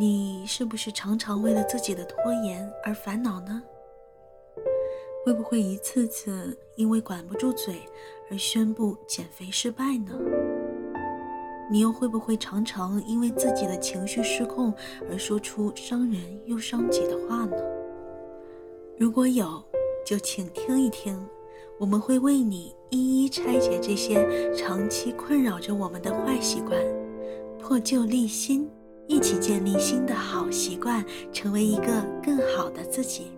你是不是常常为了自己的拖延而烦恼呢？会不会一次次因为管不住嘴而宣布减肥失败呢？你又会不会常常因为自己的情绪失控而说出伤人又伤己的话呢？如果有，就请听一听，我们会为你一一拆解这些长期困扰着我们的坏习惯，破旧立新。一起建立新的好习惯，成为一个更好的自己。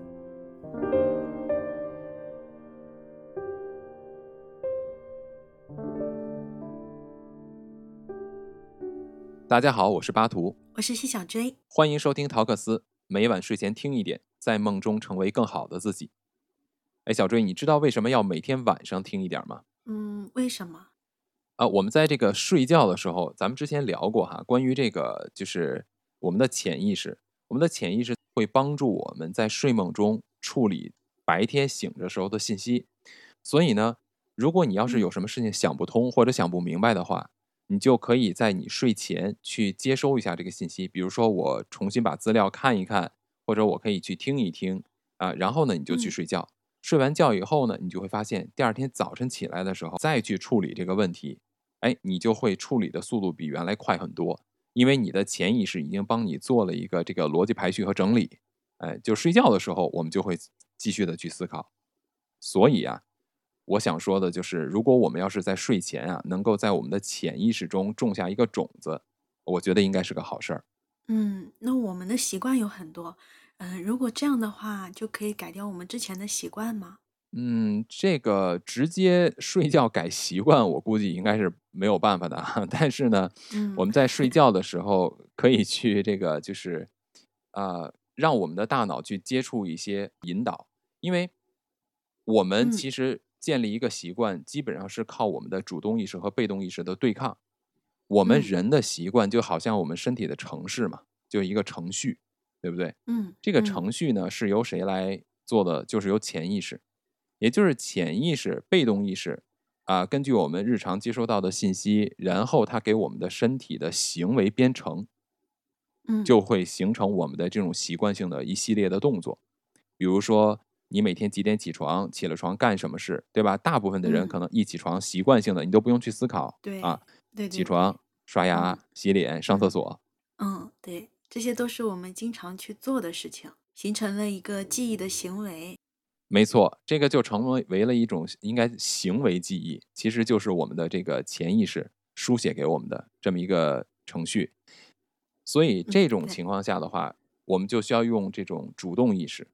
大家好，我是巴图，我是西小追，欢迎收听陶克斯，每晚睡前听一点，在梦中成为更好的自己。哎，小追，你知道为什么要每天晚上听一点吗？嗯，为什么？啊，我们在这个睡觉的时候，咱们之前聊过哈，关于这个就是我们的潜意识，我们的潜意识会帮助我们在睡梦中处理白天醒着时候的信息。所以呢，如果你要是有什么事情想不通或者想不明白的话，你就可以在你睡前去接收一下这个信息。比如说，我重新把资料看一看，或者我可以去听一听啊，然后呢，你就去睡觉。睡完觉以后呢，你就会发现第二天早晨起来的时候再去处理这个问题。哎，你就会处理的速度比原来快很多，因为你的潜意识已经帮你做了一个这个逻辑排序和整理。哎，就睡觉的时候，我们就会继续的去思考。所以啊，我想说的就是，如果我们要是在睡前啊，能够在我们的潜意识中种下一个种子，我觉得应该是个好事儿。嗯，那我们的习惯有很多，嗯，如果这样的话，就可以改掉我们之前的习惯吗？嗯，这个直接睡觉改习惯，我估计应该是没有办法的。但是呢，我们在睡觉的时候可以去这个，就是呃，让我们的大脑去接触一些引导，因为我们其实建立一个习惯，基本上是靠我们的主动意识和被动意识的对抗。我们人的习惯就好像我们身体的程式嘛，就一个程序，对不对？嗯，这个程序呢是由谁来做的？就是由潜意识。也就是潜意识、被动意识，啊，根据我们日常接收到的信息，然后它给我们的身体的行为编程，嗯，就会形成我们的这种习惯性的一系列的动作。比如说，你每天几点起床，起了床干什么事，对吧？大部分的人可能一起床，习惯性的你都不用去思考，对啊，对，起床、刷牙、洗脸、上厕所，嗯，对，这些都是我们经常去做的事情，形成了一个记忆的行为。没错，这个就成为为了一种应该行为记忆，其实就是我们的这个潜意识书写给我们的这么一个程序。所以这种情况下的话，我们就需要用这种主动意识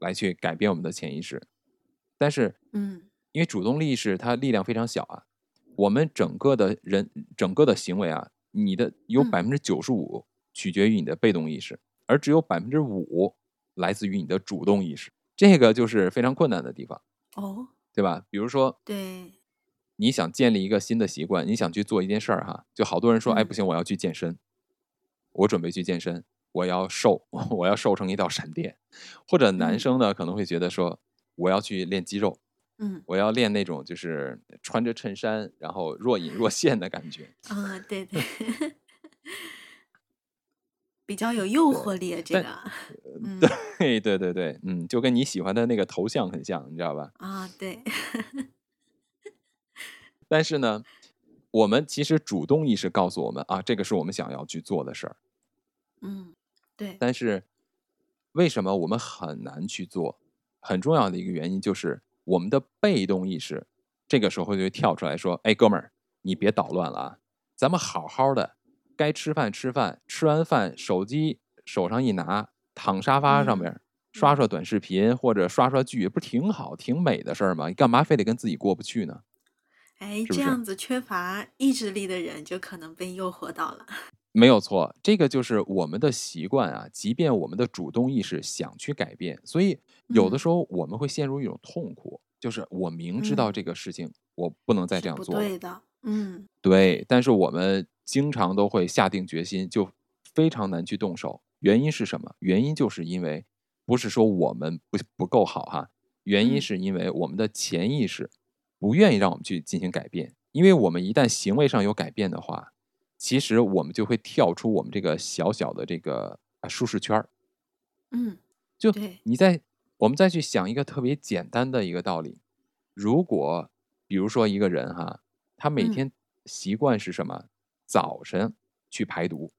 来去改变我们的潜意识。但是，嗯，因为主动意识它力量非常小啊，我们整个的人整个的行为啊，你的有百分之九十五取决于你的被动意识，而只有百分之五来自于你的主动意识。这个就是非常困难的地方哦，对吧？比如说，对，你想建立一个新的习惯，你想去做一件事儿哈，就好多人说，哎，不行，我要去健身，我准备去健身，我要瘦，我要瘦成一道闪电。或者男生呢，可能会觉得说，我要去练肌肉，嗯，我要练那种就是穿着衬衫然后若隐若现的感觉啊，对对。比较有诱惑力，这个，对对对对，嗯，就跟你喜欢的那个头像很像，你知道吧？啊，对。但是呢，我们其实主动意识告诉我们啊，这个是我们想要去做的事儿。嗯，对。但是为什么我们很难去做？很重要的一个原因就是我们的被动意识，这个时候就会跳出来说：“哎，哥们儿，你别捣乱了啊，咱们好好的。”该吃饭吃饭，吃完饭手机手上一拿，躺沙发上面刷刷短视频或者刷刷剧，不挺好、挺美的事儿吗？你干嘛非得跟自己过不去呢？哎，这样子缺乏意志力的人就可能被诱惑到了。没有错，这个就是我们的习惯啊。即便我们的主动意识想去改变，所以有的时候我们会陷入一种痛苦，就是我明知道这个事情我不能再这样做，对的，嗯，对，但是我们。经常都会下定决心，就非常难去动手。原因是什么？原因就是因为不是说我们不不够好哈，原因是因为我们的潜意识不愿意让我们去进行改变。因为我们一旦行为上有改变的话，其实我们就会跳出我们这个小小的这个舒适圈儿。嗯，就，你在我们再去想一个特别简单的一个道理，如果比如说一个人哈，他每嗯天习惯是什么？早晨去排毒，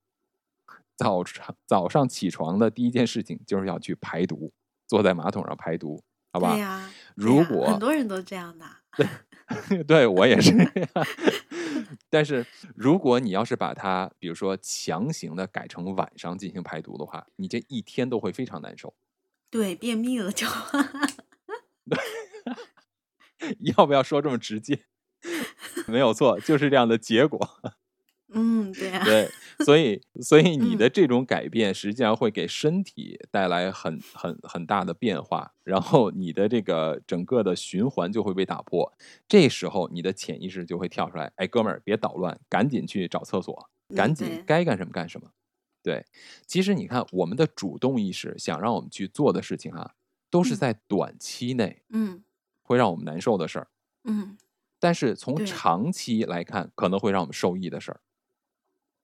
早上早上起床的第一件事情就是要去排毒，坐在马桶上排毒，好吧？对呀，对如果很多人都这样的。对我也是这样，但是如果你要是把它，比如说强行的改成晚上进行排毒的话，你这一天都会非常难受。对，便秘了就。要不要说这么直接？没有错，就是这样的结果。嗯，对啊，对，所以所以你嗯。的这种改变，实际上会给身体带来很很很大的变化，然后你的这个整个的循环就会被打破。这时候你的潜意识就会跳出来，哎，哥们儿，别捣乱，赶紧去找厕所，赶紧该干什么干什么。对，其实你看，我们的主动意识想让我们去做的事情哈、都是嗯。在短期内嗯。会让我们难受的事儿，嗯，但是从长期来看，可能会让我们受益的事儿，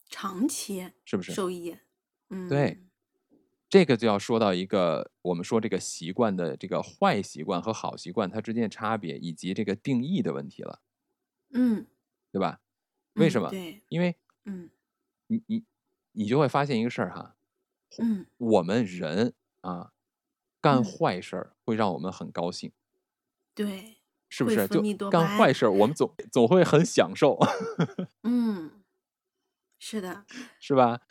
长期是不是？受益。嗯，对，这个就要说到一个我们说这个习惯的这个坏习惯和好习惯它之间的差别，以及这个定义的问题了，嗯，对吧？为嗯什么？对，因为嗯你你你就会发现一个事儿哈，嗯我们人啊干嗯坏事儿会让我们很高兴，对，是不是？就干坏事儿，我们总总会很享受，嗯，是的，是吧？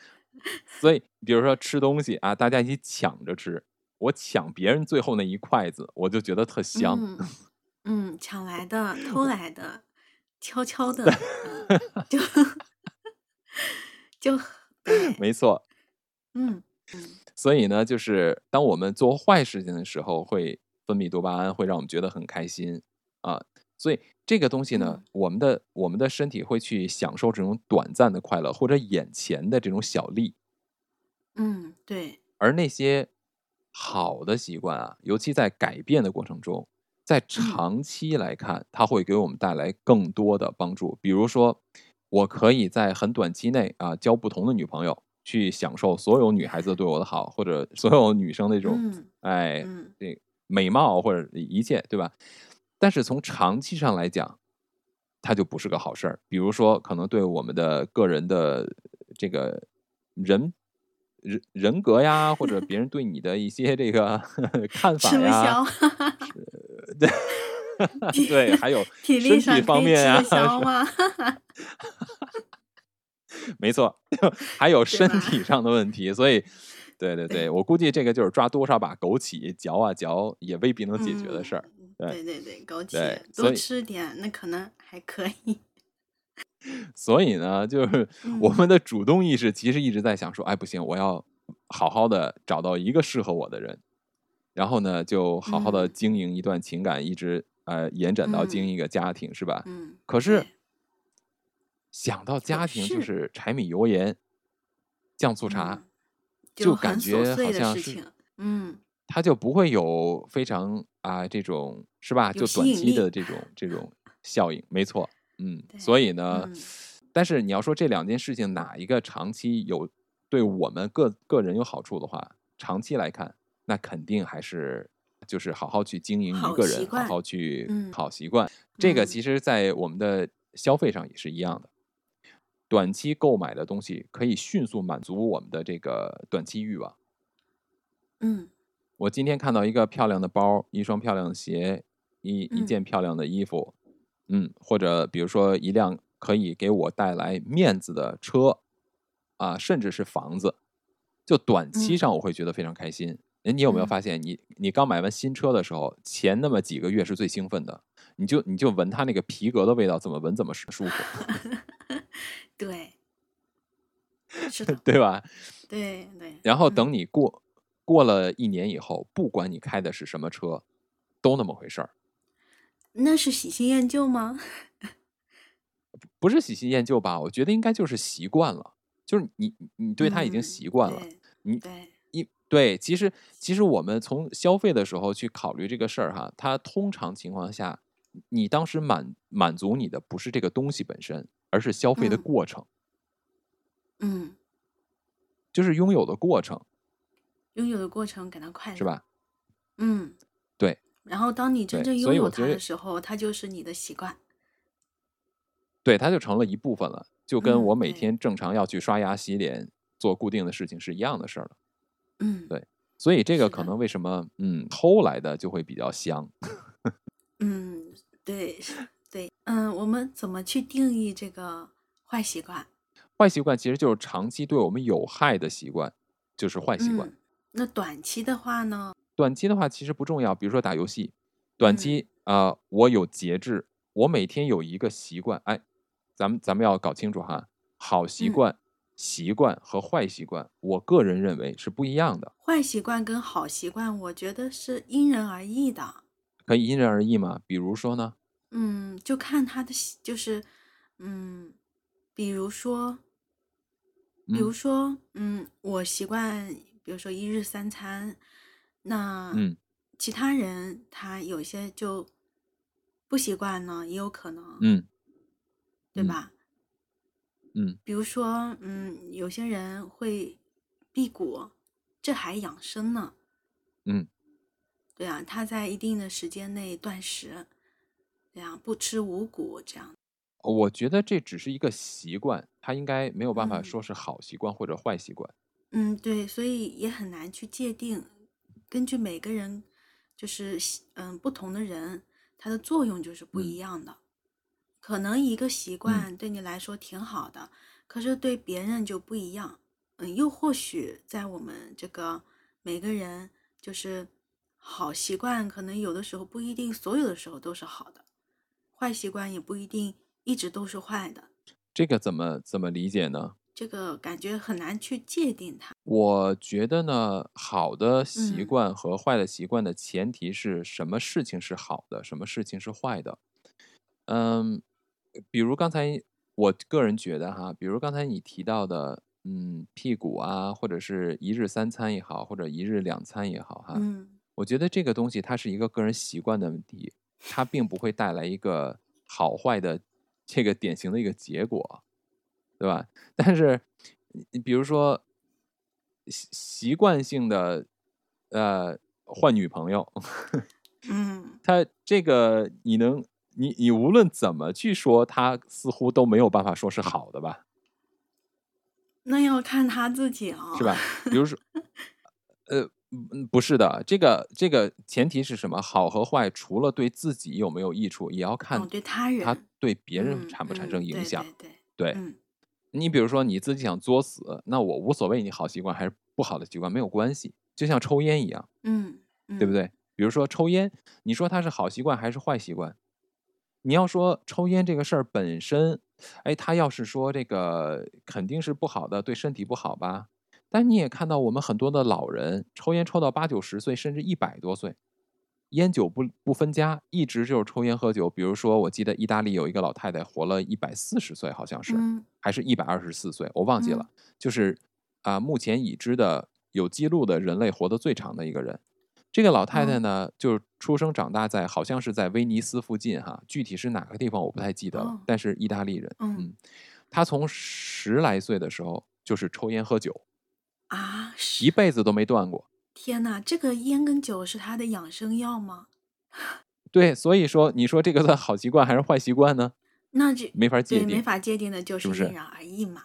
所以，比如说吃东西啊，大家一起抢着吃，我抢别人最后那一筷子，我就觉得特香。嗯嗯，抢来的，偷来的，悄悄的，嗯就 就，没错，嗯嗯所以呢，就是当我们做坏事情的时候，会分泌多巴胺，会让我们觉得很开心啊。所以这个东西呢嗯，我们的我们的身体会去享受这种短暂的快乐，或者眼前的这种小利。嗯，对，而那些好的习惯啊，尤其在改变的过程中，在长期来看，它会给我们带来更多的帮助。比如说，我可以在很短期内啊交不同的女朋友，去享受所有女孩子对我的好，或者所有女生那种、嗯哎嗯这个美貌或者一切，对吧？但是从长期上来讲，它就不是个好事儿。比如说，可能对我们的个人的这个人人人格呀，或者别人对你的一些这个 看法吃不呀，消，对 对，还有体身体方面呀吃得消是吗？没错，还有身体上的问题，所以。对对对，对我估计这个就是抓多少把枸杞嚼啊嚼，也未必能解决的事儿。嗯对对对对，枸杞多吃点，那可能还可以。所以呢，就是 我嗯。们的主动意识其实一直在想说，哎，不行，我要好好的找到一个适合我的人，然后呢，就好好的嗯。经营一段情感，一直呃延展到经嗯。营一个家庭，是吧？嗯，可是。想到家庭就是是柴米油盐酱醋茶，嗯就就感觉好像嗯。他就不会有非常啊、这种是吧？就短期的这种这种效应，没错，嗯，所以呢，嗯但是你要说这两件事情哪一个长期有对我们个个人有好处的话，长期来看，那肯定还是就是好好去经营一个人，好好去嗯好习惯。这个嗯其实，在我们的消费上也是一样的。短期购买的东西可以迅速满足我们的这个短期欲望。嗯我今天看到一个漂亮的包，一双漂亮的鞋，一一嗯件漂亮的衣服，嗯，或者比如说一辆可以给我带来面子的车，啊，甚至是房子，就短期嗯上我会觉得非常开心。哎，你有没有嗯发现你，你刚买完新车的时候，前那么几个月是最兴奋的，你就你就闻它那个皮革的味道，怎么闻怎么舒舒服，对，是的，对吧？对对。然后嗯等你过过了一年以后，不管你开的是什么车，都那么回事儿。那是喜新厌旧吗？不是喜新厌旧吧？我觉得应该就是习惯了，就是你你你对他已经嗯习惯了。对你对，一对，其实其实我们从消费的时候去考虑这个事儿哈，它通常情况下，你当时满满足你的不是这个东西本身，而是消费的嗯过程。嗯，就是拥有的过程，拥有的过程感到快乐，是？吧？嗯，对然后当你真正拥有它的时候，它就是你的习惯。对，它就成了一部分了，就跟嗯我每天正常要去刷牙、洗脸、做固定的事情是一样的事儿了。嗯，对所以这个可能为什么嗯偷来的就会比较香？嗯，对，对，嗯，我们怎么去定义这个坏习惯？坏习惯其实就是长期对我们有害的习惯，就是坏习惯。嗯，那短期的话呢？短期的话其实不重要，比如说打游戏，短嗯。期啊、呃我有节制，我每天有一个习惯，哎，咱们咱们要搞清楚哈，好习嗯。惯、习惯和坏习惯，我个人认为是不一样的，坏习惯跟好习惯，我觉得是因人而异的。可以因人而异吗。比如说呢，嗯，就看他的习，就是，嗯，比如说，比如嗯。说，嗯，我习惯，比如说一日三餐，那嗯其他人他有些就不习惯呢，也有可能，嗯嗯对吧？嗯比如说，嗯，有些人会辟谷，这还养生呢。嗯对啊，他在一定的时间内断食，对啊，不吃五谷这样。我觉得这只是一个习惯，他应该没有办法嗯说是好习惯或者坏习惯。嗯，对，所以也很难去界定，根据每个人，就是习嗯不同的人，它的作用就是不嗯一样的。可能一个习惯对你来说挺好的，可是对别人就不一样。嗯，又或许在我们这个每个人，就是好习惯，可能有的时候不一定所有的时候都是好的，坏习惯也不一定一直都是坏的。这个怎么怎么理解呢？这个感觉很难去界定它。我觉得呢，好的习嗯惯和坏的习惯的前提是什么事情是好的，什么事情是坏的。嗯，比如刚才我个人觉得哈，比如刚才你提到的，嗯，屁股啊，或者是一日三餐也好，或者一日两餐也好哈，嗯我觉得这个东西它是一个个人习惯的问题，它并不会带来一个好坏的这个典型的一个结果，对吧？但是你你比如说习习惯性的呃换女朋友，嗯 他这个你能你你无论怎么去说，他似乎都没有办法说是好的吧，那要看他自己啊、是吧？比如说，呃，嗯不是的，这个这个前提是什么？好和坏，除了对自己有没有益处，也要看哦，对他人，他对别人嗯产不产生影响。对对，对嗯你比如说你自己想作死，那我无所谓，你好习惯还是不好的习惯没有关系，就像抽烟一样，嗯嗯，对不？对？比如说抽烟，你说它是好习惯还是坏习惯？你要说抽烟这个事儿本身，哎，他要是说这个肯定是不好的，对身体不好吧？但你也看到我们很多的老人抽烟抽到八九十岁，甚至一百多岁，烟酒不不分家，一直就是抽烟喝酒。比如说，我记得意大利有一个老太太活了一百四十岁，好像是，嗯还是一百二十四岁，我忘记了。就是啊、目前已知的有记录的人类活得最长的一个人。这个老太太哦呢，就是出生长大在好像是在威尼斯附近哈，具体是哪个地方我不太记得了，哦但是意大利人，嗯嗯，她从十来岁的时候就是抽烟喝酒，啊，一辈子都没断过。天呐，这个烟跟酒是他的养生药吗？对，所以说你说这个算好习惯还是坏习惯呢？那这没法界定没。法界定的，就是因人而异嘛。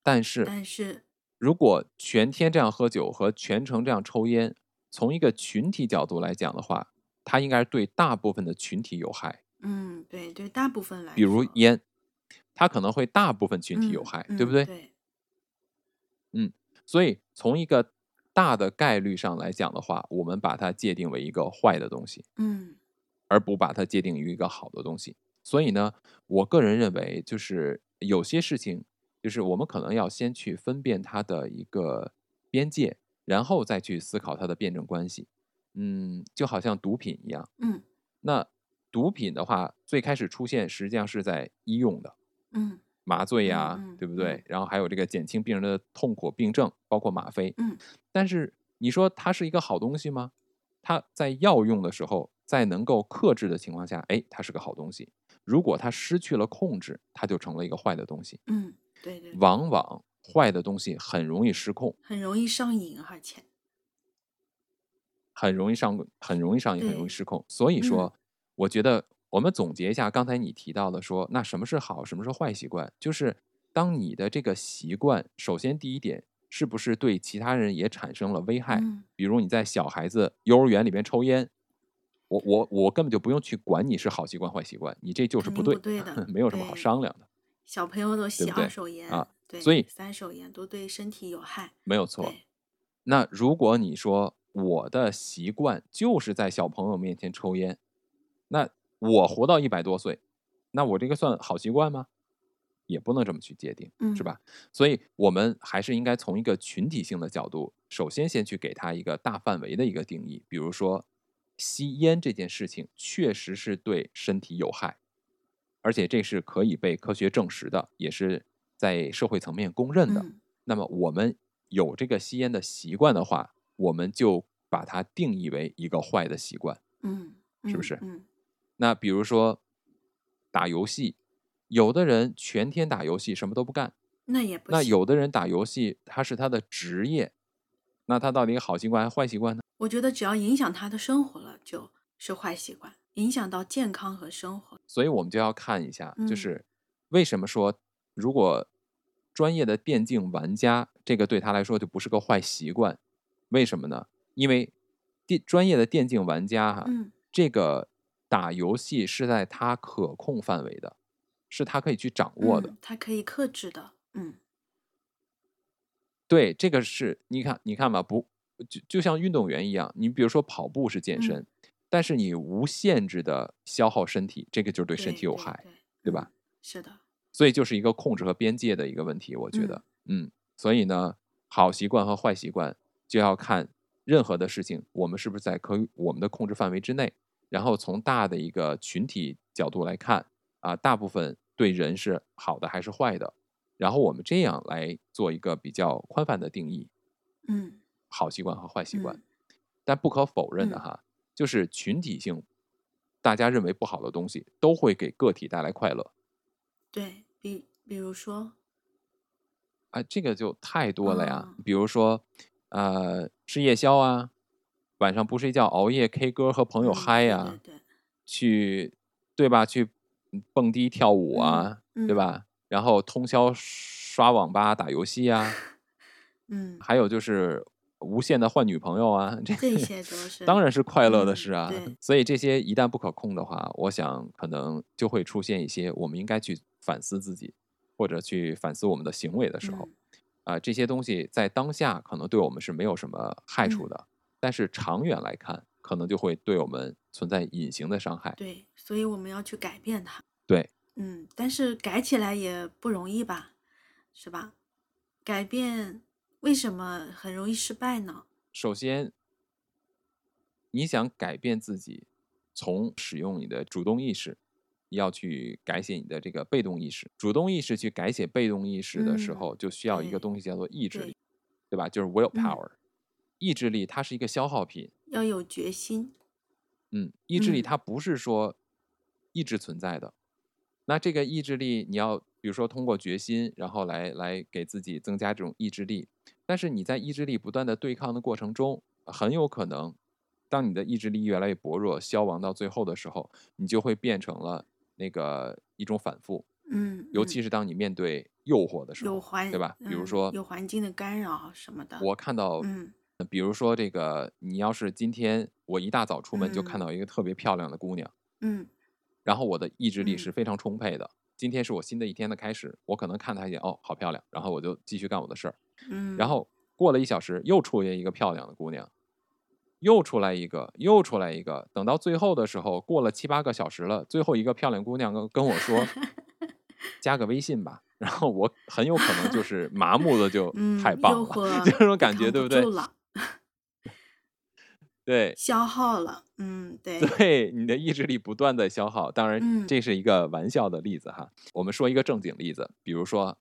但是 但是，如果全天这样喝酒和全程这样抽烟，从一个群体角度来讲的话，它应该是对大部分的群体有害。嗯，对对，大部分来说，比如烟，它可能会大部分群体有嗯害，嗯对不对？对，嗯所以从一个大的概率上来讲的话，我们把它界定为一个坏的东西，嗯而不把它界定于一个好的东西。所以呢，我个人认为，就是有些事情，就是我们可能要先去分辨它的一个边界，然后再去思考它的辩证关系。嗯，就好像毒品一样，嗯那毒品的话，最开始出现实际上是在医用的，嗯麻醉呀、对不对？嗯然后还有这个减轻病人的痛苦病症，包括吗啡。嗯但是你说它是一个好东西吗？它在药用的时候，在能够克制的情况下，哎，它是个好东西。如果它失去了控制，它就成了一个坏的东西。嗯，对对，往往坏的东西很容易失控，很容易上瘾，而且很容易上，很容易上瘾，很容易失控。所以嗯说，我觉得我们总结一下刚才你提到的说，那什么是好，什么是坏习惯？就是当你的这个习惯，首先第一点，是不是对其他人也产生了危害？嗯比如你在小孩子幼儿园里边抽烟，我我我根本就不用去管你是好习惯坏习惯，你这就是不对，不对的没有什么好商量的，小朋友都吸对不对二手烟啊对，所以三手烟都对身体有害。没有错。那如果你说我的习惯就是在小朋友面前抽烟，那我活到一百多岁，那我这个算好习惯吗？也不能这么去界定，是嗯吧？所以我们还是应该从一个群体性的角度，首先先去给它一个大范围的一个定义，比如说吸烟这件事情确实是对身体有害，而且这是可以被科学证实的，也是在社会层面公认的。嗯那么我们有这个吸烟的习惯的话，我们就把它定义为一个坏的习惯。嗯，嗯是不是嗯那比如说打游戏，有的人全天打游戏什么都不干，那也不那有的人打游戏他是他的职业，那他到底好习惯还是坏习惯呢？我觉得只要影响他的生活了，就是坏习惯，影响到健康和生活。所以我们就要看一下，就嗯是为什么说如果专业的电竞玩家这个对他来说就不是个坏习惯，为什么呢？因为电专业的电竞玩家哈、嗯这个打游戏是在他可控范围的，是他可以去掌握的。嗯，它可以克制的。嗯对，这个是你看，你看吧，不就就像运动员一样，你比如说跑步是健嗯身，但是你无限制的消耗身体，这个就是对身体有对害，对对吧？嗯是的，所以就是一个控制和边界的一个问题，我觉得，嗯所以呢，好习惯和坏习惯就要看任何的事情，我们是不是在可以我们的控制范围之内，然后从大的一个群体角度来看，啊，大部分对人是好的还是坏的，然后我们这样来做一个比较宽泛的定义，嗯好习惯和坏习惯。嗯但不可否认的嗯哈，就是群体性，大家认为不好的东西，都会给个体带来快乐。对比比如说，啊，这个就太多了呀。嗯比如说，呃，吃夜宵啊，晚上不睡觉，熬夜 K 歌和朋友嗯嗨呀、对对对，去对吧？去嗯蹦迪跳舞啊，嗯对吧？然后通宵刷网吧打游戏啊，嗯，还有就是无限的换女朋友啊，这 这些都是当然是快乐的嗯事啊。对所以这些一旦不可控的话，我想可能就会出现一些我们应该去反思自己，或者去反思我们的行为的时候。嗯啊、这些东西在当下可能对我们是没有什么害处嗯的，但是长远来看，可能就会对我们存在隐形的伤害。对，所以我们要去改变它。对，嗯，但是改起来也不容易吧，是吧？改变为什么很容易失败呢？首先，你想改变自己，从使用你的主动意识，要去改写你的这个被动意识。主动意识去改写被动意识的时嗯候，就需要一个东西叫做意志力，对吧？就是 willpower。意志力它是一个消耗品，要有决心。嗯，意志力嗯它不是说一直存在的。那这个意志力，你要比如说通过决心，然后来来给自己增加这种意志力。但是你在意志力不断的对抗的过程中，很有可能，当你的意志力越来越薄弱、消亡到最后的时候，你就会变成了那个一种反复。嗯，尤嗯其是当你面对诱惑的时候，有环对吧？比如嗯说，有环境的干扰什么的。我看到嗯比如说这个，你要是今天我一大早出门就看嗯到一个特别漂亮的姑娘，嗯然后我的意志力嗯是非常充沛的。今天是我新的一天的开始，我可能看她一眼，哦，好漂亮，然后我就继续干我的事儿。嗯，然后过了一小时，又出现一个漂亮的姑娘，又出来一个，又出来一个。等到最后的时候，过了七八个小时了，最后一个漂亮姑娘跟跟我说，加个微信吧。然后我很有可能就是麻木的就嗯，太棒了，就这种感觉，扛对不对？对，消耗了。嗯，对，对，你的意志力不断的消耗。当然，嗯这是一个玩笑的例子哈。我们说一个正经例子，比如说，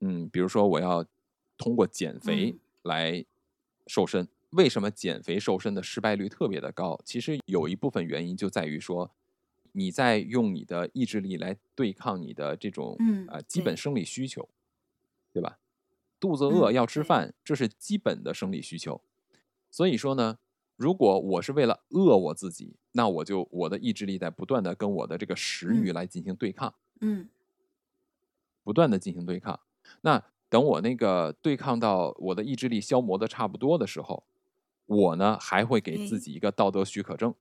嗯，比如说我要通过减肥嗯来瘦身。为什么减肥瘦身的失败率特别的高？其实有一部分原因就在于说，你在用你的意志力来对抗你的这种嗯呃基本生理需求。对吧？肚子饿要吃饭，这是基本的生理需求。所以说呢，如果我是为了饿我自己，那我就我的意志力在不断的跟我的这个食欲嗯来进行对抗。嗯不断的进行对抗。那等我那个对抗到我的意志力消磨的差不多的时候，我呢还会给自哎己一个道德许可证，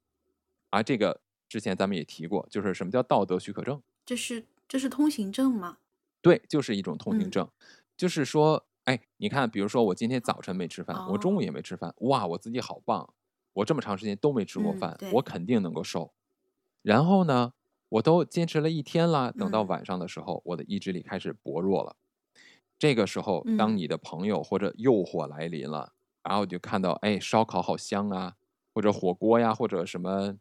啊，这个之前咱们也提过，就是什么叫道德许可证？这是这是通行证吗？对，就是一种通行嗯证，就是说，哎，你看，比如说我今天早晨没吃饭，我中午哦也没吃饭，哇，我自己好棒，我这么长时间都没吃过嗯饭，对我肯定能够瘦。然后呢，我都坚持了一天了，等到嗯晚上的时候，我的意志力开始薄弱了。这个时候，当嗯你的朋友或者诱惑来临了，然后你就看到，哎，烧烤好香啊，或者火锅呀，或者什么，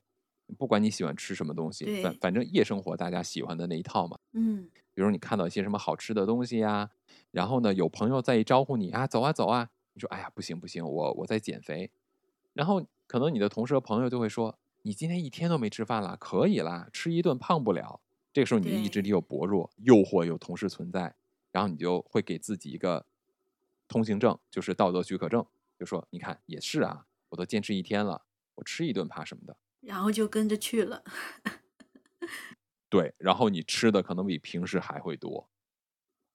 不管你喜欢吃什么东西，反反正夜生活大家喜欢的那一套嘛。嗯比如你看到一些什么好吃的东西呀，然后呢，有朋友在一招呼你啊，走啊走啊，你说哎呀不行不行，我我在减肥，然后可能你的同事和朋友就会说，你今天一天都没吃饭了，可以啦，吃一顿胖不了。这个时候你的意志力又薄弱，诱惑又同时存在，然后你就会给自己一个通行证，就是道德许可证，就说你看也是啊，我都坚持一天了，我吃一顿怕什么的。然后就跟着去了。对，然后你吃的可能比平时还会多。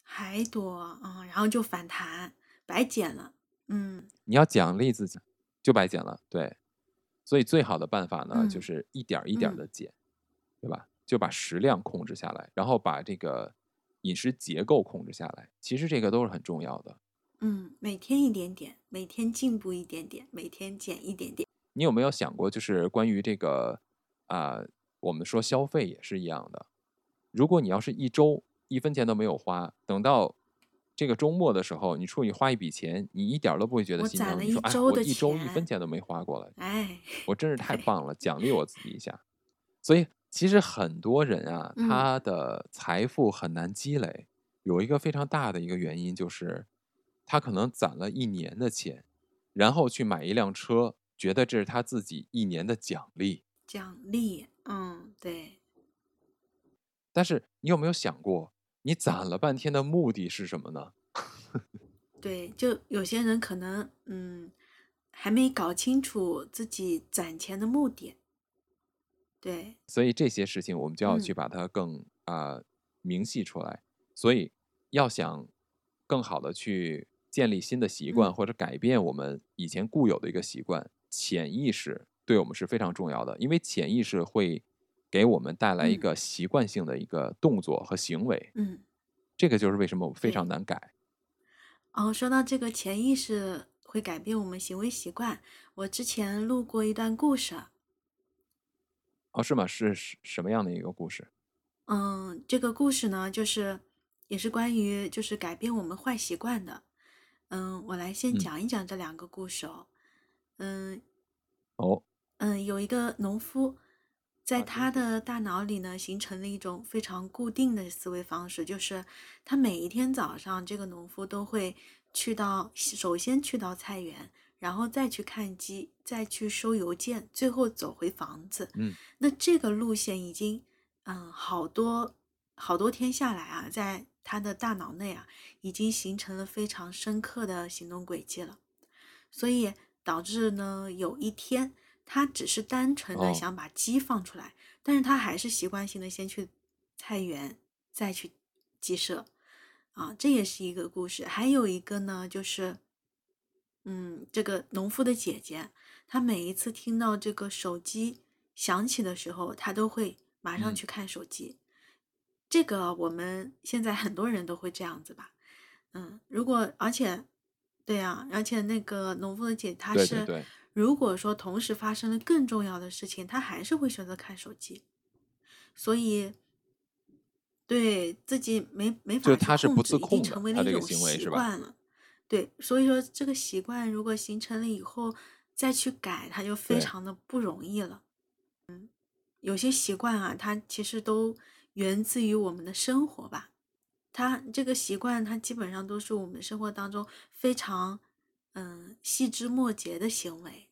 还多啊、然后就反弹，白减了。嗯你要奖励自己，就白减了。对，所以最好的办法呢，就嗯是一点儿一点嗯的减，对吧？就把食量控制下来，然后把这个饮食结构控制下来。其实这个都是很重要的。嗯，每天一点点，每天进步一点点，每天减一点点。你有没有想过，就是关于这个啊、我们说消费也是一样的。如果你要是一周一分钱都没有花，等到这个周末的时候，你出去花一笔钱，你一点儿都不会觉得心疼。你说，哎，我一周一分钱都没花过来，哎，我真是太棒了，奖励我自己一下。所以其实很多人啊，嗯他的财富很难积累，有一个非常大的一个原因就是，他可能攒了一年的钱，然后去买一辆车，觉得这是他自己一年的奖励。奖励，嗯，对，但是你有没有想过，你攒了半天的目的是什么呢？对，就有些人可能，嗯，还没搞清楚自己攒钱的目的。对，所以这些事情我们就要去嗯把它更啊、明细出来。所以要想更好的去建立新的习惯，嗯或者改变我们以前固有的一个习惯，潜意识对我们是非常重要的，因为潜意识会给我们带来一嗯个习惯性的一个动作和行为。嗯。这个就是为什么我们非常难改。哦，说到这个潜意识会改变我们行为习惯，我之前录过一段故事，哦，是吗？是什什么样的一个故事？嗯，这个故事呢，就是也是关于就是改变我们坏习惯的。嗯，我来先嗯讲一讲这两个故事哦。嗯哦，嗯，有一个农夫，在啊他的大脑里呢，形成了一种非常固定的思维方式，就是他每一天早上，这个农夫都会去到，首先去到菜园，然后再去看鸡，再去收邮件，最后走回房子。嗯，那这个路线已经，嗯，好多好多天下来啊，在他的大脑内啊，已经形成了非常深刻的行动轨迹了，所以导致呢，有一天他只是单纯的哦。想把鸡放出来，但是他还是习惯性的先去菜园，再去鸡舍，啊，这也是一个故事。还有一个呢，就是，嗯，这个农夫的姐姐，她每一次听到这个手机响起的时候，她都会马上嗯。去看手机。这个我们现在很多人都会这样子吧，嗯，如果而且，对啊，而且那个农夫的姐她是，如果说同时发生了更重要的事情，他还是会选择看手机，所以对自己没没就法去他是不自控制，已经成为了一种习是吧惯了。对，所以说这个习惯如果形成了以后再去改，它就非常的不容易了。嗯，有些习惯啊，它其实都源自于我们的生活吧。它这个习惯，它基本上都是我们生活当中非常嗯细枝末节的行为？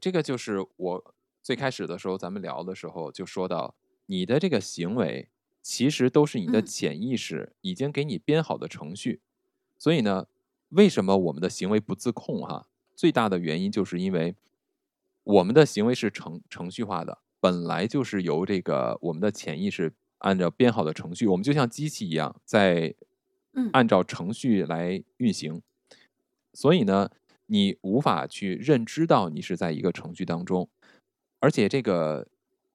这个就是我最开始的时候咱们聊的时候就说到，你的这个行为其实都是你的嗯潜意识已经给你编好的程序。所以呢，为什么我们的行为不自控？哈，最大的原因就是因为我们的行为是程程序化的，本来就是由这个我们的潜意识按照编好的程序，我们就像机器一样，在嗯按照程序来运行。所以呢，你无法去认知到你是在一个程序当中，而且这个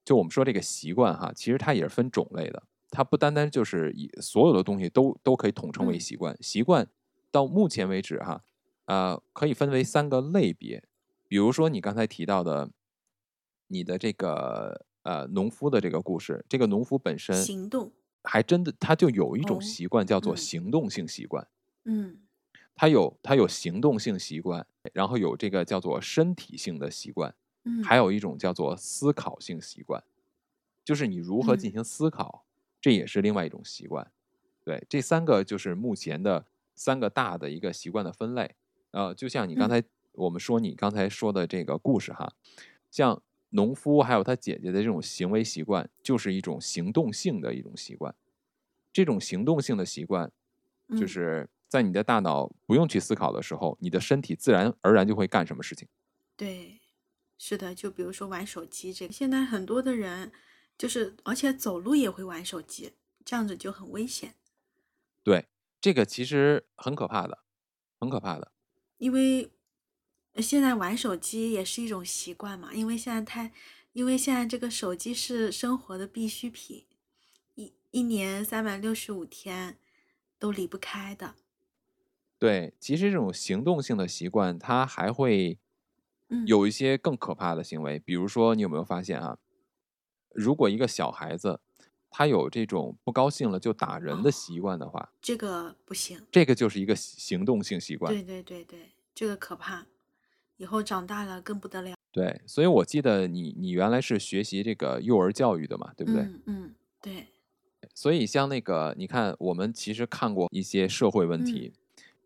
就我们说这个习惯哈，其实它也是分种类的，它不单单就是以所有的东西都都可以统称为嗯。习惯。习惯到目前为止哈，呃，可以分为三个类别，比如说你刚才提到的，你的这个呃农夫的这个故事，这个农夫本身行动，还真的他就有一种哦习惯叫做嗯。行动性习惯。嗯它有它有行动性习惯，然后有这个叫做身体性的习惯，嗯，还有一种叫做思考性习惯，就是你如何进嗯行思考，这也是另外一种习惯。对，这三个就是目前的三个大的一个习惯的分类。呃，就像你刚嗯才、我们说你刚才说的这个故事哈，像农夫还有他姐姐的这种行为习惯，就是一种行动性的一种习惯。这种行动性的习惯，就嗯是在你的大脑不用去思考的时候，你的身体自然而然就会干什么事情。对，是的，就比如说玩手机这个，现在很多的人就是，而且走路也会玩手机，这样子就很危险，对，这个其实很可怕的，很可怕的。因为呃现在玩手机也是一种习惯嘛，因为现在太，因为现在这个手机是生活的必需品，一一年三百六十五天都离不开的，对，其实这种行动性的习惯，它还会嗯有一些更可怕的行为。比如说，你有没有发现啊？如果一个小孩子他有这种不高兴了就打人的哦习惯的话，这个不行，这个就是一个行动性习惯。对对对对，这个可怕，以后长大了更不得了，对，所以我记得你你原来是学习这个幼儿教育的嘛，对不对？嗯嗯，对，所以像那个，你看，我们其实看过一些社会问题，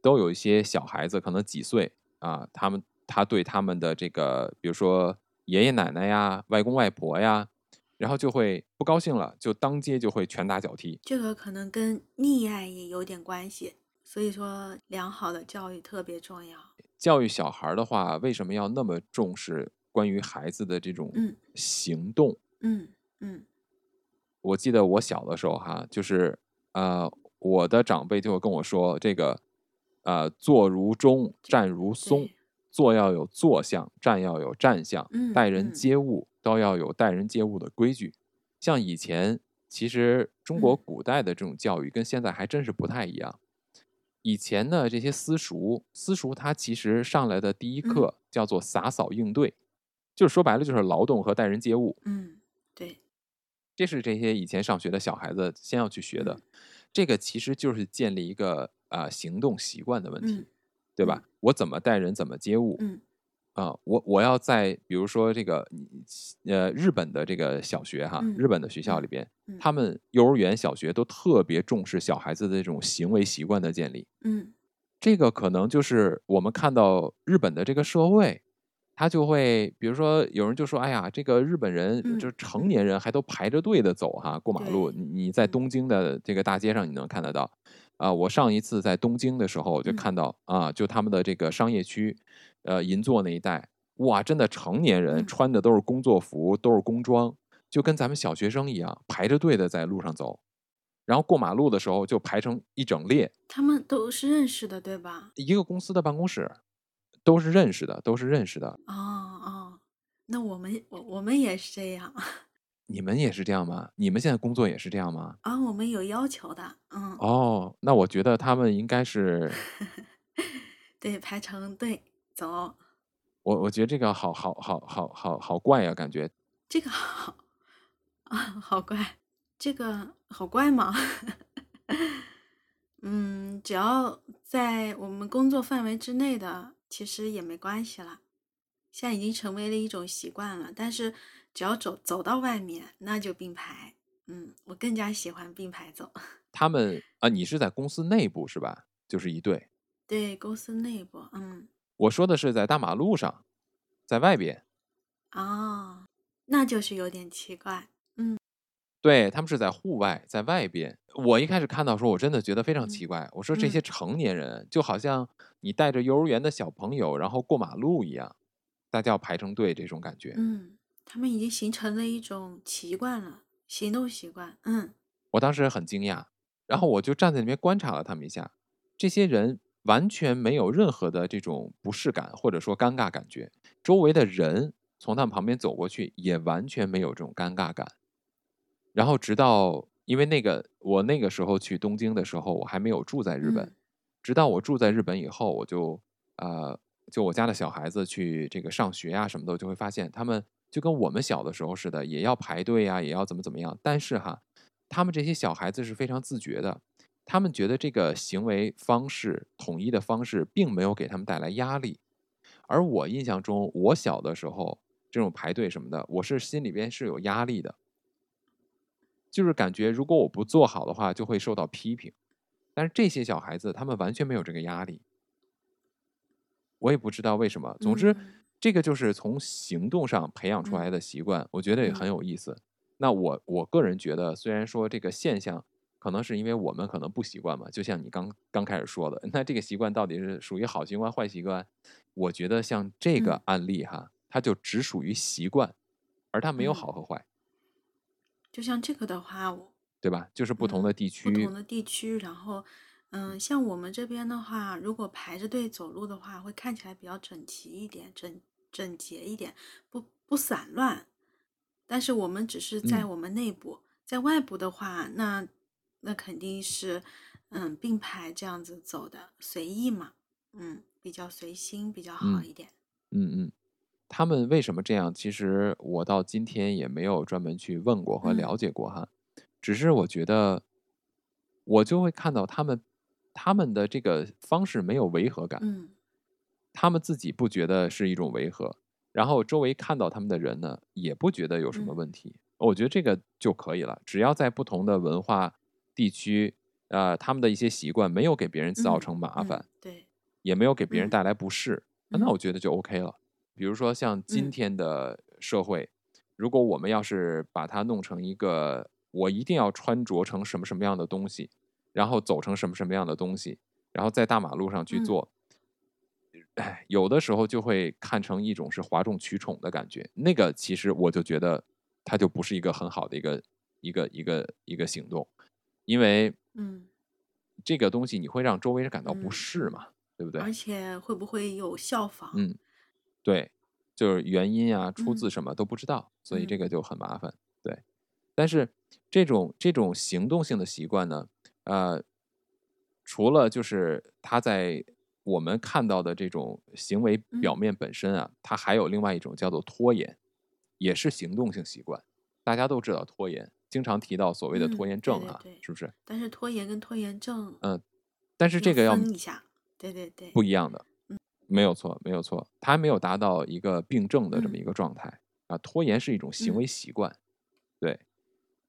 都有一些小孩子可能几岁啊，他们他对他们的这个，比如说爷爷奶奶呀、外公外婆呀，然后就会不高兴了，就当街就会拳打脚踢。这个可能跟溺爱也有点关系，所以说良好的教育特别重要。教育小孩儿的话，为什么要那么重视关于孩子的这种嗯行动？嗯嗯我记得我小的时候哈，就是呃，我的长辈就会跟我说，这个呃，坐如钟，站如松，坐要有坐相，站要有站相，嗯待人嗯。接物都要有待人接物的规矩。像以前，其实中国嗯。古代的这种教育跟现在还真是不太一样。以前的，这些私塾，私塾它其实上来的第一嗯。课叫做洒扫应对，就是说白了就是劳动和待人接物。嗯，对，这是这些以前上学的小孩子先要去学的，嗯。这个其实就是建立一个啊、呃行动习惯的问题，嗯对吧？我怎么待人，怎么接物嗯啊、我我要在比如说这个呃日本的这个小学哈，嗯日本的学校嗯里边，嗯他们幼儿园、小学都特别重视小孩子的这种行为习惯的建立。嗯这个可能就是我们看到日本的这个社会，他就会，比如说有人就说，哎呀，这个日本人嗯就是成年人还都排着队的走哈，过马路。你你在嗯东京的这个大街上你能看得到，啊，我上一次在东京的时候我就嗯看到啊，就他们的这个商业区，呃，银座那一带，哇，真的成年人嗯穿的都是工作服，都是工装，就跟咱们小学生一样，排着队的在路上走，然后过马路的时候就排成一整列。他们都是认识的，对吧？一个公司的办公室，都是认识的，都是认识的。哦哦，那我们我我们也是这样你们也是这样吗？你们现在工作也是这样吗？啊，我们有要求的，嗯，哦，那我觉得他们应该是，对，排成队走，我我觉得这个好好好好好好怪呀、感觉 这个好啊，好怪，这个好怪吗？嗯，只要在我们工作范围之内的，其实也没关系了。现在已经成为了一种习惯了，但是只要走走到外面，那就并排。嗯，我更加喜欢并排走。他们啊，你是在公司内部是吧？就是一对。对，公司内部，嗯，我说的是在大马路上，在外边。哦，那就是有点奇怪。嗯对他们是在户外，在外边。我一开始看到说，我真的觉得非常嗯奇怪。我说这嗯些成年人就好像你带着幼儿园的小朋友，然后过马路一样，大家要排成队这种感觉。嗯，他们已经形成了一种习惯了，行动习惯。嗯我当时很惊讶，然后我就站在那边观察了他们一下，这些人完全没有任何的这种不适感或者说尴尬感觉，周围的人从他们旁边走过去也完全没有这种尴尬感。然后直到因为那个我那个时候去东京的时候，我还没有住在日本，嗯直到我住在日本以后，我就呃，就我家的小孩子去这个上学啊什么的，我就会发现他们就跟我们小的时候似的，也要排队呀、也要怎么怎么样。但是哈，他们这些小孩子是非常自觉的，他们觉得这个行为方式统一的方式并没有给他们带来压力。而我印象中，我小的时候这种排队什么的，我是心里边是有压力的，就是感觉如果我不做好的话，就会受到批评。但是这些小孩子他们完全没有这个压力，我也不知道为什么。总之，这个就是从行动上培养出来的习惯，我觉得也很有意思。那我我个人觉得，虽然说这个现象可能是因为我们可能不习惯嘛，就像你刚刚开始说的，那这个习惯到底是属于好习惯坏习惯？我觉得像这个嗯案例哈，它就只属于习惯，而它没有嗯好和坏，就像这个的话，我对吧？就是不同的嗯地区，不同的地区，然后，嗯，像我们这边的话，如果排着队走路的话，会看起来比较整齐一点，整整洁一点，不不散乱。但是我们只是在嗯我们内部，在外部的话，那那肯定是，嗯，并排这样子走的，随意嘛，嗯，比较随心，比较好嗯一点。嗯嗯，他们为什么这样？其实我到今天也没有专门去问过和了嗯解过哈，只是我觉得我就会看到他们他们的这个方式没有违和感，嗯他们自己不觉得是一种违和，然后周围看到他们的人呢也不觉得有什么嗯问题。我觉得这个就可以了，只要在不同的文化地区，呃，他们的一些习惯没有给别人造嗯成麻嗯烦，对，也没有给别人嗯带来不适，那嗯我觉得就 OK 了。比如说像今嗯天的社会，如果我们要是把它弄成一个，我一定要穿着成什么什么样的东西，然后走成什么什么样的东西，然后在大马路上去嗯做，哎，有的时候就会看成一种是哗众取宠的感觉。那个其实我就觉得，它就不是一个很好的一个一个一个一个行动，因为嗯这个东西你会让周围人感到不嗯适嘛，对不对？而且会不会有效仿？嗯，对，就是原因啊、出自嗯什么都不知道，所以这个嗯就很麻烦。对，但是这种这种行动性的习惯呢，呃，除了就是他在我们看到的这种行为表嗯面本身啊，它还有另外一种叫做拖延，也是行动性习惯。大家都知道拖延，经常提到所谓的拖嗯延症啊，对对对是不是？但是拖延跟拖延症嗯，但是这个要分一下，对对对，不一样的，没有错，没有错，他还没有达到一个病症的这么一嗯个状态、啊。拖延是一种行为嗯习惯，对。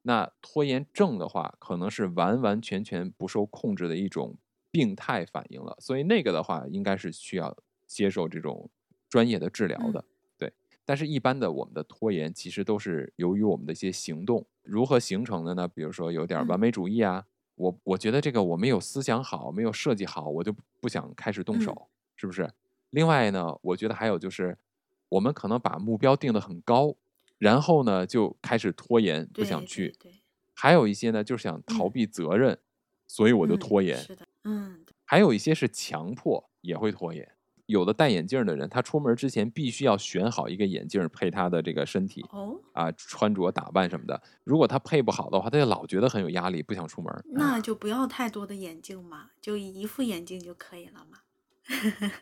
那拖延症的话，可能是完完全全不受控制的一种病态反应了，所以那个的话，应该是需要接受这种专业的治疗的，嗯对。但是，一般的我们的拖延其实都是由于我们的一些行动如何形成的呢？比如说有点完嗯美主义啊，我我觉得这个我没有思想好，没有设计好，我就不不想开始动嗯手，是不是？另外呢，我觉得还有就是，我们可能把目标定得很高，然后呢就开始拖延，不想去。对，还有一些呢就是想逃嗯避责任，所以我就嗯拖延。是的，嗯还有一些是强迫，也会拖延。有的戴眼镜的人，他出门之前必须要选好一个眼镜配他的这个身体哦，啊，穿着打扮什么的。如果他配不好的话，他就老觉得很有压力，不想出门。那就不要太多的眼镜嘛，就一副眼镜就可以了嘛。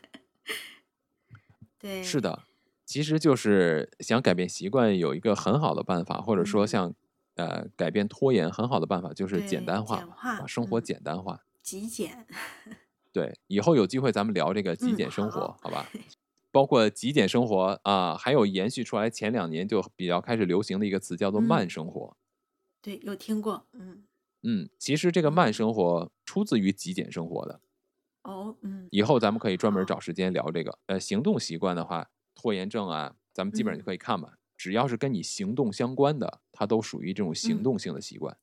对，是，的，其实就是想改变习惯，有一个很好的办法，或者说嗯像呃改变拖延很好的办法，就是简单化把生活嗯简单化。极简，对，以后有机会咱们聊这个极嗯简生活，好好吧？包括极简生活啊，还有延续出来前两年就比较开始流行的一个词叫做慢嗯生活。对，有听过，嗯，嗯，其实这个慢嗯生活出自于极简生活的。哦，嗯，以后咱们可以专门找时间聊这个。呃，行动习惯的话，拖延症啊，咱们基本上就嗯可以看吧。只要是跟你行动相关的，它都属于这种行嗯动性的习惯。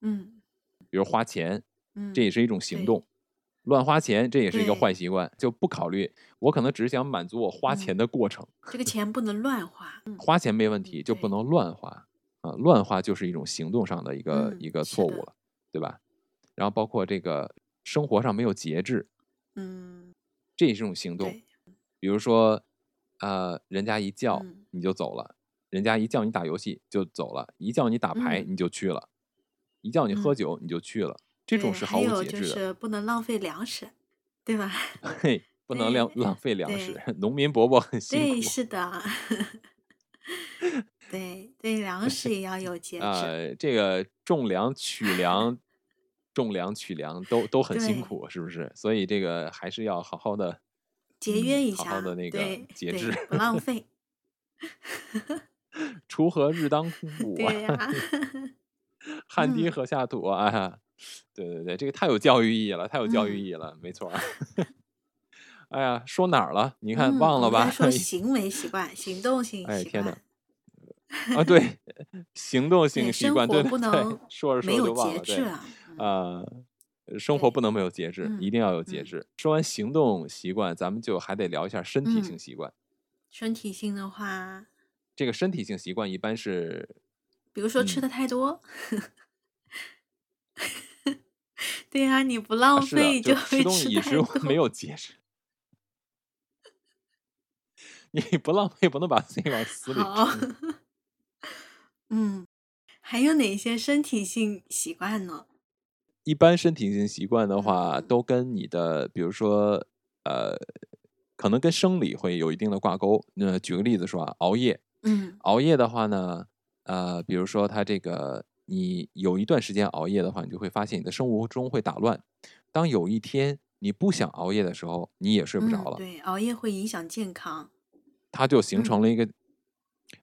嗯比如花钱，嗯，这也是一种行对动；乱花钱，这也是一个坏习惯，就不考虑我可能只是想满足我花钱嗯的过程，这个钱不能乱花。嗯花钱没问题，就不能乱花啊！乱花就是一种行动上的一个、嗯一个错误了，对吧？然后包括这个生活上没有节制，嗯，这也是一种行动。比如说，呃，人家一叫嗯你就走了，人家一叫你打游戏就走了，一叫你打牌嗯你就去了，一叫你喝嗯酒你就去了，这种是毫无还有就节制的。是不能浪费粮食，对吧？嘿，不能浪浪费粮食，农民伯伯很辛苦对，是的。对对，粮食也要有节制。呃，这个种粮、取粮、种粮、取粮都都很辛苦，是不是？所以这个还是要好好的节约一好好下，的那个对对节制不浪 费。锄禾日当午 啊，对呀、汗滴嗯禾下土啊！哎呀，对对对，这个太有教育意义了，太有教育嗯意义了，没错儿。哎呀，说哪儿了？你看嗯忘了吧？说行为习惯、行动性习惯哎天哪惯，啊，对，行动性习惯，对对对不能，说着说着就忘了，对。啊、生活不能没有节制，一嗯定要有节嗯制。说完行动习惯，咱们就还得聊一下身体性嗯习惯。身体性的话，这个身体性习惯一般是，比如说吃嗯的太多，对呀、你不啊，浪费就会吃东西吃太饮食没。有节制，你不浪费不能把自己往死里吃。，嗯，还有哪些身体性习惯呢？一般身体性习惯的话，嗯都跟你的，比如说，呃，可能跟生理会有一定的挂钩。那举个例子说啊，熬夜，嗯熬夜的话呢，呃，比如说他这个你有一段时间熬夜的话，你就会发现你的生物钟会打乱。当有一天你不想熬夜的时候，你也睡不着嗯，了，对，熬夜会影响健康。它就形成嗯了一个，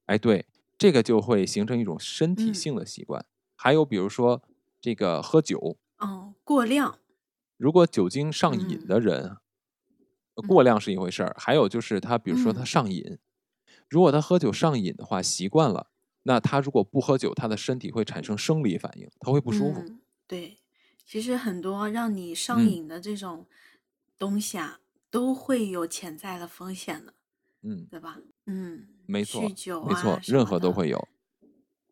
哎，对，这个就会形成一种身体嗯性的习惯。还有比如说这个喝酒，哦，过量，如果酒精上瘾嗯。的人，呃过嗯。量是一回事儿，还有就是他，比如说他嗯。上瘾，如果他喝酒上瘾的话，习惯了，那他如果不喝酒，他的身体会产生生理反应，他会不舒服。嗯，对，其实很多让你上嗯。瘾的这种东西啊，都会有潜在的风险的，嗯，对吧？嗯，没错酗酒没错任何都会有，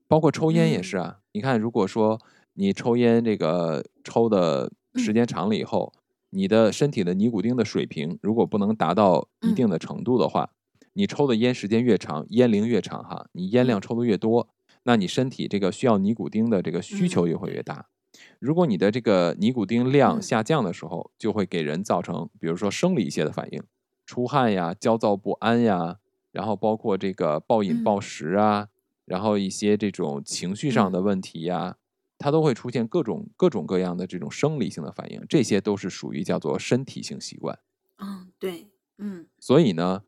包括抽烟也是嗯。啊。你看，如果说你抽烟这个抽的时嗯。间长了以后，你的身体的尼古丁的水平如果不能达到一定嗯。的程度的话，你抽的烟时间越长，烟龄越长哈，你烟量嗯。抽的越多，那你身体这个需要尼古丁的这个需求嗯。也会越大。如果你的这个尼古丁量嗯。下降的时候，就会给人造成，比如说生理一些的反应，出汗呀、焦躁不安呀，然后包括这个暴饮暴嗯。食啊，然后一些这种情绪上的嗯问题呀，它都会出现各种各种各样的这种生理性的反应，这些都是属于叫做身体性习惯。嗯，对，嗯所以呢，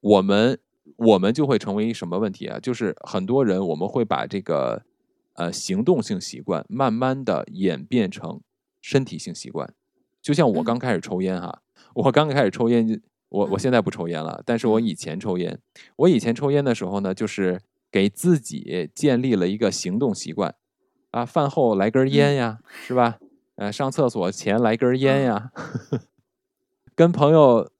我们我们就会成为什么问题啊？就是很多人我们会把这个呃行动性习惯慢慢的演变成身体性习惯。就像我刚嗯开始抽烟哈，我刚开始抽烟，我我嗯现在不抽烟了，但是我嗯以前抽烟，我以前抽烟的时候呢，就是给自己建立了一个行动习惯啊，饭后来根烟嗯呀，是吧？呃，上厕所前来根烟呀 跟朋友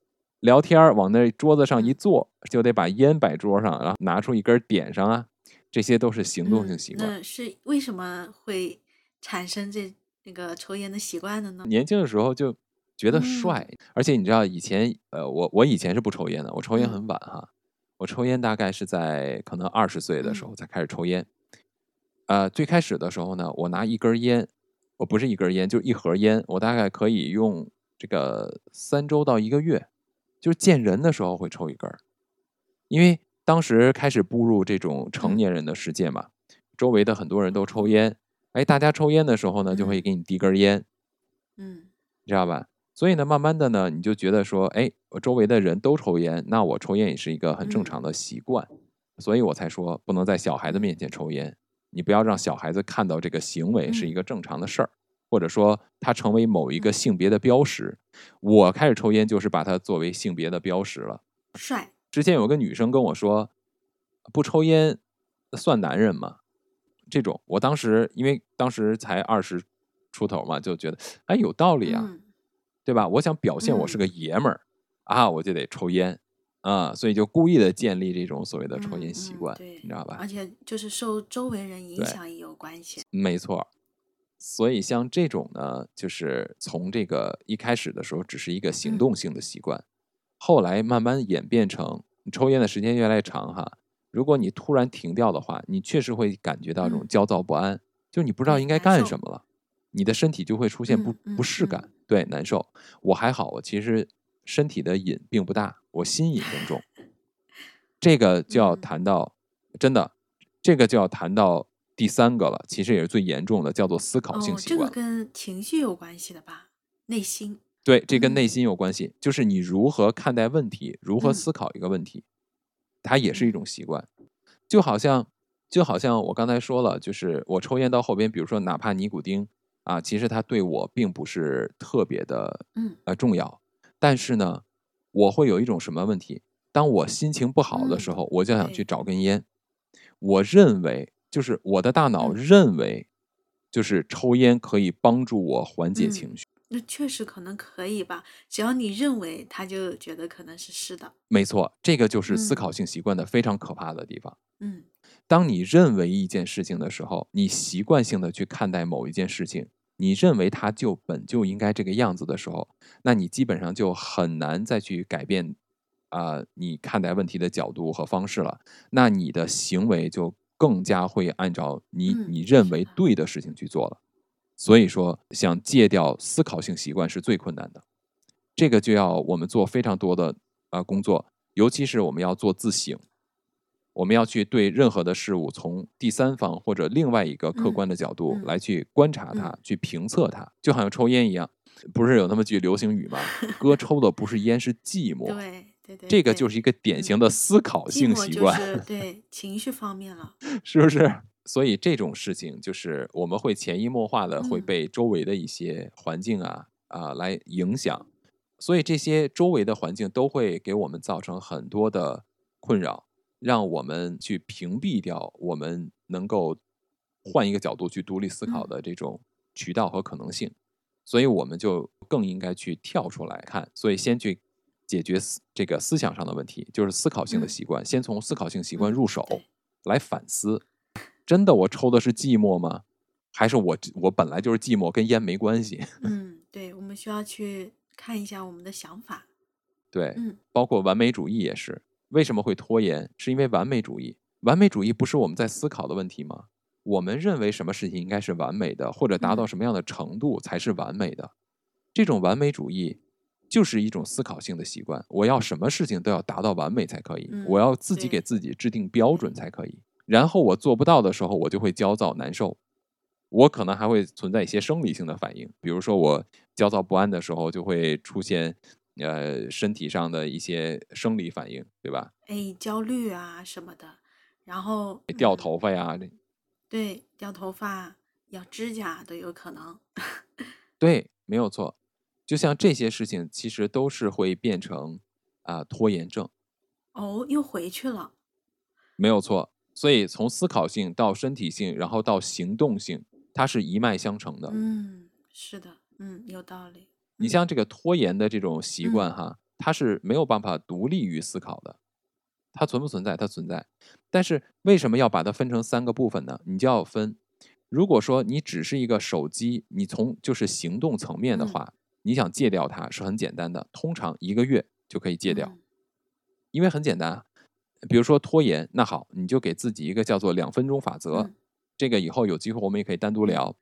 聊天儿往那桌子上一嗯坐，就得把烟摆桌上，然后拿出一根点上啊，这些都是行动性嗯，习惯。那是为什么会产生这那个抽烟的习惯的呢？年轻的时候就觉得帅，嗯而且你知道以前呃，我我以前是不抽烟的，我抽烟嗯很晚哈，我抽烟大概是在可能二十岁的时候嗯才开始抽烟。呃，最开始的时候呢，我拿一根烟，我不是一根烟，就是一盒烟，我大概可以用这个三周到一个月，就是见人的时候会抽一根儿，因为当时开始步入这种成嗯。年人的世界嘛，周围的很多人都抽哦烟，哎，大家抽烟的时候呢，就会嗯。给你递根烟，嗯。你知道吧？所以呢，慢慢的呢，你就觉得说，哎，我周围的人都抽烟，那我抽烟也是一个很正嗯。常的习惯，所以我才说不能在小孩子面前抽烟，你不要让小孩子看到这个行为是一嗯个正常的事儿，或者说它成为某一个嗯性别的标识。我开始抽烟就是把它作为性别的标识了。帅，之前有个女生跟我说，不抽烟算男人吗？这种，我当时因为当时才二十出头嘛，就觉得哎有道理啊，嗯对吧？我想表现我是嗯个爷们儿、啊，我就得抽烟啊，所以就故意的建立这种所谓的抽烟习惯，对你知道吧？而且就是受周围人影响也有关系。没错儿，所以像这种呢，就是从这个一开始的时候只是一个行嗯动性的习惯，后来慢慢演变成你抽烟的时间越来越长哈。如果你突然停掉的话，你确实会感觉到这种嗯焦躁不安，就你不知道应该干什么了，你的身体就会出现不、不适感，对，难受。我还好，我其实身体的瘾并不大，我心瘾更重。这个就要嗯谈到，真的，这个就要谈到第三个了，其实也是最严重的，叫做思考性哦，这个。跟情绪有关系的吧？内心。对，这跟嗯内心有关系，就是你如何看待问题，如何嗯思考一个问题，它也是一嗯种习惯。就好像，就好像我刚才说了，就是我抽烟到后边，比如说哪怕尼古丁啊，其实它对我并不是特别的嗯呃重要，但是呢，我会有一种什么问题？当我心情不好的时嗯候，我就想去找根烟。我认为，就是我的大脑嗯认为，就是抽烟可以帮助我缓解嗯情绪。那确实可能可以吧，只要你认为，他就觉得可能是是的。没错，这个就是思嗯考性习惯的非常可怕的地方。嗯当你认为一件事情的时候，你习惯性的去看待某一件事情，你认为它就本就应该这个样子的时候，那你基本上就很难再去改变啊、你看待问题的角度和方式了。那你的行为就更加会按照你嗯你认为对的事情去做了。所以说，想戒掉思考性习惯是最困难的。这个就要我们做非常多的呃工作，尤其是我们要做自省，我们要去对任何的事物从第三方或者另外一个客嗯观的角度嗯来去观察它，嗯去评测它，就好像抽烟一样，不是有那么句流行语吗？哥抽的不是烟，是寂寞。对对对，这个就是一个典型嗯的思考性习惯，是对情绪方面了。是不是？所以这种事情就是我们会潜移默化的会嗯被周围的一些环境啊啊、来影响，所以这些周围的环境都会给我们造成很多的困扰，让我们去屏蔽掉我们能够换一个角度去独立思考嗯的这种渠道和可能性，所以我们就更应该去跳出来看，所以先去解决思这个思想上的问题，就是思考性的嗯习惯，先从思考性习惯嗯入手。对来反思，真的我抽的是寂寞吗？还是我我本来就是寂寞，跟烟没关系？嗯，对，我们需要去看一下我们的想法。对，嗯包括完美主义也是。为什么会拖延？是因为完美主义。完美主义不是我们在思考的问题吗？我们认为什么事情应该是完美的，或者达到嗯什么样的程度才是完美的？这种完美主义就是一种思考性的习惯。我要什么事情都要达到完美才可以，嗯我要自己给自己制定标准才可以。然后我做不到的时候，我就会焦躁难受。我可能还会存在一些生理性的反应，比如说我焦躁不安的时候，就会出现呃身体上的一些生理反应，对吧？哎，焦虑啊什么的，然后掉嗯头发呀，这对，掉头发、咬指甲都有可能。对，没有错。就像这些事情，其实都是会变成啊、拖延症，哦，又回去了。没有错。所以从思考性到身体性，然后到行动性，它是一脉相承的。嗯，是的，嗯，有道理。嗯你像这个拖延的这种习惯嗯哈，它是没有办法独立于思考的。它存不存在？它存在，但是为什么要把它分成三个部分呢？你就要分。如果说你只是一个手机，你从就是行动层面的嗯话，你想戒掉它是很简单的，通常一个月就可以戒掉，嗯因为很简单啊。比如说拖延，那好，你就给自己一个叫做两分钟法则，嗯这个以后有机会我们也可以单独聊。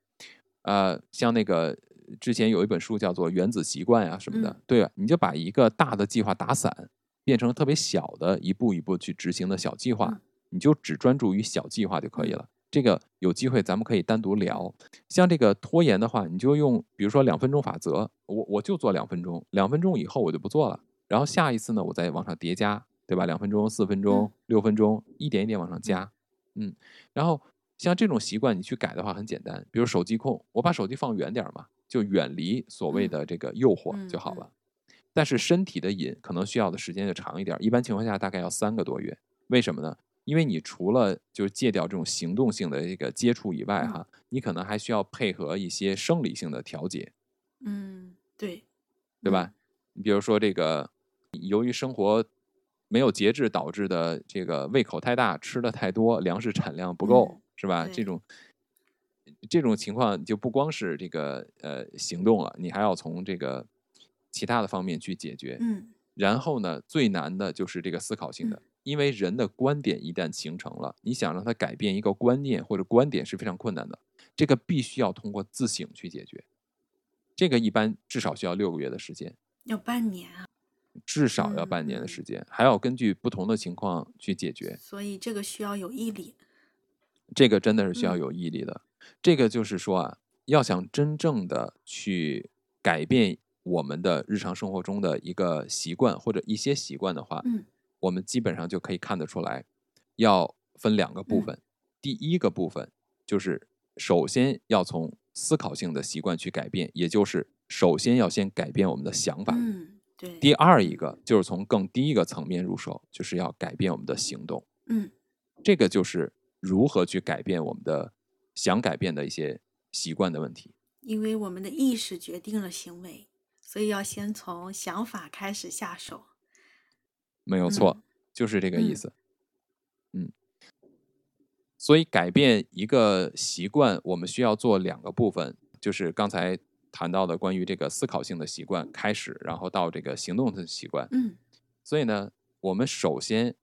呃，像那个之前有一本书叫做《原子习惯》啊什么的，嗯对吧？你就把一个大的计划打散，变成特别小的一步一步去执行的小计划，嗯你就只专注于小计划就可以嗯了。这个有机会咱们可以单独聊。像这个拖延的话，你就用比如说两分钟法则，我我就做两分钟，两分钟以后我就不做了，然后下一次呢我再往上叠加，对吧？两分钟、四分钟嗯、六分钟，一点一点往上加，嗯，然后像这种习惯你去改的话很简单，比如手机控，我把手机放远点儿嘛，就远离所谓嗯的这个诱惑就好了。但是身体的瘾可能需要的时间就长一点儿，一般情况下大概要三个多月。为什么呢？因为你除了就是戒掉这种行动性的这个接触以外，嗯哈，你可能还需要配合一些生理性的调节，嗯，对，对吧？你比如说这个，由于生活没有节制导致的这个胃口太大，吃的太多，粮食产量不够，嗯是吧？这种这种情况就不光是这个呃行动了，你还要从这个其他的方面去解决。嗯然后呢，最难的就是这个思考性的，因为人的观点一旦形成了，你想让他改变一个观念或者观点是非常困难的，这个必须要通过自省去解决。这个一般至少需要六个月的时间，要半年啊，至少要半年的时间，还要根据不同的情况去解决。所以这个需要有毅力。这个真的是需要嗯有毅力的。这个就是说啊，要想真正的去改变我们的日常生活中的一个习惯或者一些习惯的话，嗯我们基本上就可以看得出来，要分两个部嗯分。第一个部分就是首先要从思考性的习惯去改变，也就是首先要先改变我们的想法。嗯，对。第二一个就是从更低一个层面入手，就是要改变我们的行动。嗯这个就是如何去改变我们的想改变的一些习惯的问题。因为我们的意识决定了行为，所以要先从想法开始下手。没有错，嗯就是这个意嗯思。嗯，所以改变一个习惯，我们需要做两个部分，就是刚才谈到的关于这个思考性的习惯开始，然后到这个行动的习惯。嗯所以呢，我们首先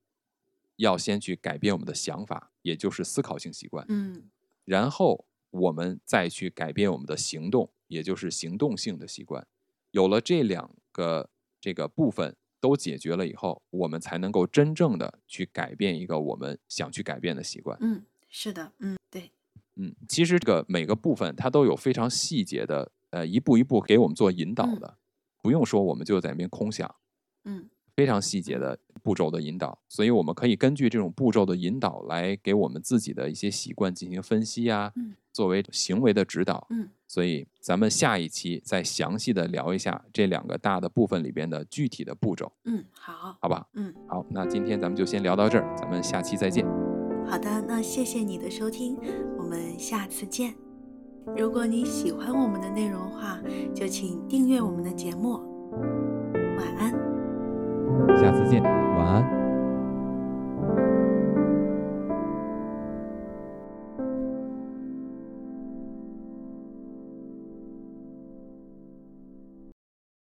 要先去改变我们的想法，也就是思考性习惯。嗯然后我们再去改变我们的行动，也就是行动性的习惯。有了这两个这个部分都解决了以后，我们才能够真正的去改变一个我们想去改变的习惯。嗯，是的，嗯对，嗯，其实这个每个部分它都有非常细节的，呃，一步一步给我们做引导嗯的，不用说我们就在那边空想。嗯非常细节的步骤的引导，所以我们可以根据这种步骤的引导来给我们自己的一些习惯进行分析啊，嗯作为行为的指导。嗯所以咱们下一期再详细的聊一下这两个大的部分里边的具体的步骤，嗯，好，好吧？嗯好，那今天咱们就先聊到这儿，咱们下期再见。好的，那谢谢你的收听，我们下次见。如果你喜欢我们的内容的话，就请订阅我们的节目。晚安。下次见，晚安。